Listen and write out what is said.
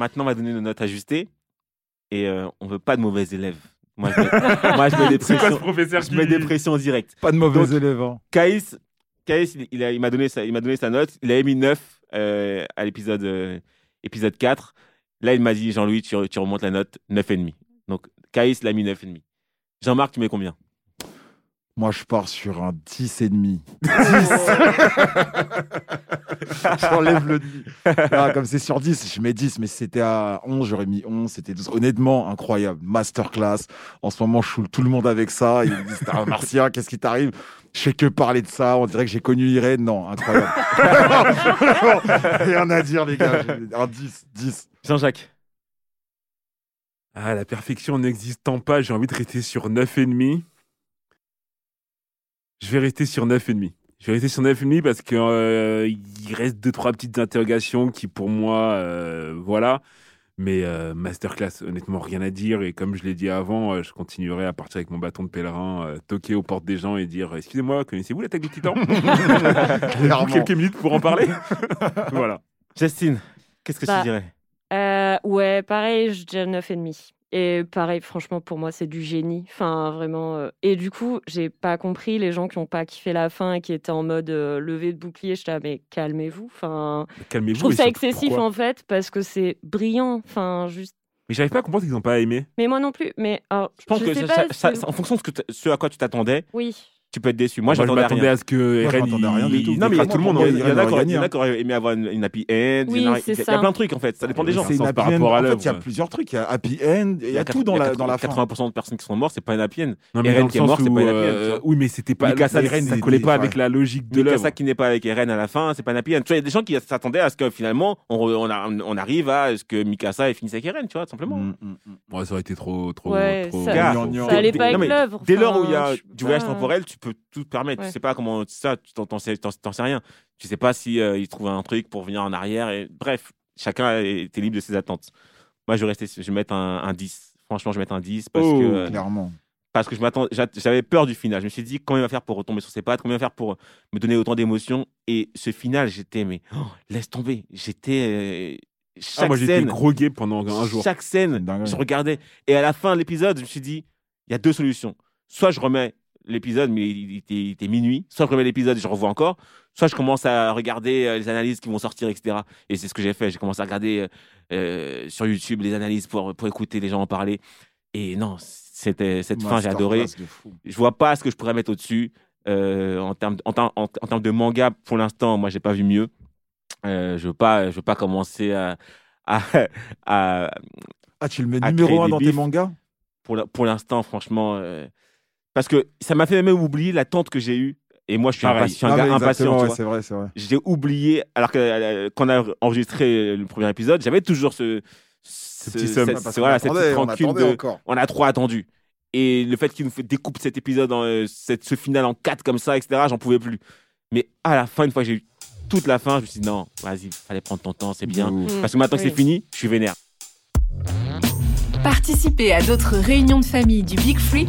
maintenant, on va donner nos notes ajustées. Et euh, on veut pas de mauvais élèves. Moi, je mets, moi, je mets des C'est quoi ce pressions. Je qui... mets des pressions directes. Pas de mauvais Donc- élèves. hein. Caïs, Caïs, il, a- m'a donné, sa- il m'a donné sa note. Il avait mis 9 euh, à l'épisode euh, épisode 4. Là, il m'a dit, Jean-Louis, tu, tu remontes la note 9,5. Donc, Caïs l'a mis 9,5. Jean-Marc, tu mets combien? Moi, je pars sur un 10 et demi. 10 J'enlève le demi. Ah, comme c'est sur 10, je mets 10, mais si c'était à 11, j'aurais mis 11. C'était 12. Honnêtement, incroyable. Masterclass. En ce moment, je saoule tout le monde avec ça. Ils me disent, T'es un martien, qu'est-ce qui t'arrive? Je fais que parler de ça. On dirait que j'ai connu Irène. Non, incroyable. Rien à dire, les gars. Un 10, 10. Jean-Jacques Ah, la perfection n'existant pas, j'ai envie de rester sur 9,5. Je vais rester sur 9,5. Je vais rester sur 9,5 parce que euh, il reste deux trois petites interrogations qui pour moi euh, voilà. Mais euh, masterclass honnêtement rien à dire. Et comme je l'ai dit avant euh, je continuerai à partir avec mon bâton de pèlerin euh, toquer aux portes des gens et dire excusez-moi connaissez-vous l'attaque du titan? Clairement. quelques minutes pour en parler. Voilà. Justine, qu'est-ce que Bah, tu dirais? Euh, ouais, pareil, je dirais 9,5. Et pareil, franchement, pour moi, c'est du génie. Enfin, vraiment. euh, Et du coup, j'ai pas compris les gens qui ont pas kiffé la fin et qui étaient en mode euh, levée de bouclier. J'étais là, mais calmez-vous. Enfin, calmez-vous je trouve et ça surtout, excessif pourquoi en fait parce que c'est brillant. Enfin, juste. mais j'arrive pas à comprendre qu'ils n'ont pas aimé Mais moi non plus. Mais alors, Je pense que sais ça- pas, ça- c'est- ça- en fonction de ce, que t- ce à quoi tu t'attendais, Oui. Tu peux être déçu. Moi, j'attendais rien. à ce que Moi, Eren, à rien il- du tout. il Non, mais il y a tout le monde. Hein. il y en a qui- il auraient aimé avoir une, une happy end. Oui, il y a- il ça. plein de trucs en fait. Ça dépend des gens. Une par happy end. rapport à En fait, il y a plusieurs trucs. Il y a happy end. Il y a tout dans la, dans la fin. 80% de personnes qui sont mortes, c'est pas une happy end. Non, mais Eren qui est mort, c'est pas une happy end, euh. Oui, mais c'était pas. Mikasa, Eren, ça il collait pas avec la logique de l'œuvre. Mikasa qui n'est pas avec Eren à la fin, c'est pas un happy end. Tu vois, il y a des gens qui s'attendaient à ce que finalement on, arrive à ce que Mikasa ait fini avec Eren, tu vois, tout simplement. Mm, mm, mm. Ouais, ça aurait été trop, trop, Ouais, trop. ça-. Ça allait dès- pas avec l'œuvre. Dès lors où il y a du voyage temporel, tu peux tout te permettre. Ouais. Tu sais pas comment ça, tu t'en, t'en sais, t'en- t'en sais rien. Tu sais pas si euh, il trouve un truc pour venir en arrière. Et bref, chacun était libre de ses attentes. Moi, je vais rester, je vais mettre un, un 10. Franchement, je vais mettre un 10 parce Oh. que euh, Clairement. parce que je m'attends, j'a- j'avais peur du final. Je me suis dit comment il va faire pour retomber sur ses pattes, comment il va faire pour me donner autant d'émotions? Et ce final, j'étais mais oh, laisse tomber. J'étais euh, chaque Ah, moi, j'étais scène, grogué pendant un jour. chaque scène, je regardais. Et à la fin de l'épisode, je me suis dit, il y a deux solutions. Soit je remets l'épisode, mais il était, il était minuit. Soit je remets l'épisode et je revois encore. Soit je commence à regarder euh, les analyses qui vont sortir, etc. Et c'est ce que j'ai fait. J'ai commencé à regarder euh, euh, sur YouTube les analyses pour, pour écouter les gens en parler. Et non, c'était cette fin, j'ai adoré. Je vois pas ce que je pourrais mettre au-dessus. Euh, en, termes, en, en- en termes de manga, pour l'instant, moi, j'ai pas vu mieux. Euh, je veux pas, je veux pas commencer à, à, à- Ah, tu le mets numéro créer 1 des dans tes mangas? Pour pour l'instant, franchement, euh, parce que ça m'a fait même oublier l'attente que j'ai eue. Et moi, je suis, Pareil. impatient, je suis un Ah, gars impatient. ouais. C'est vrai, c'est vrai. J'ai oublié, alors que euh, quand on a enregistré le premier épisode, j'avais toujours ce, ce, petit seum. cette, Parce qu'on voilà, cette attendait, petite on rancune attendait de, encore. on a trop attendu. Et le fait qu'il nous fait découpe cet épisode, en, euh, cette, ce final en quatre comme ça, etc., j'en pouvais plus. Mais à la fin, une fois que j'ai eu toute la fin, je me suis dit non, vas-y, fallait prendre ton temps, c'est bien. Mm. Parce que maintenant que c'est fini, je suis vénère. Participez à d'autres réunions de famille du Big Free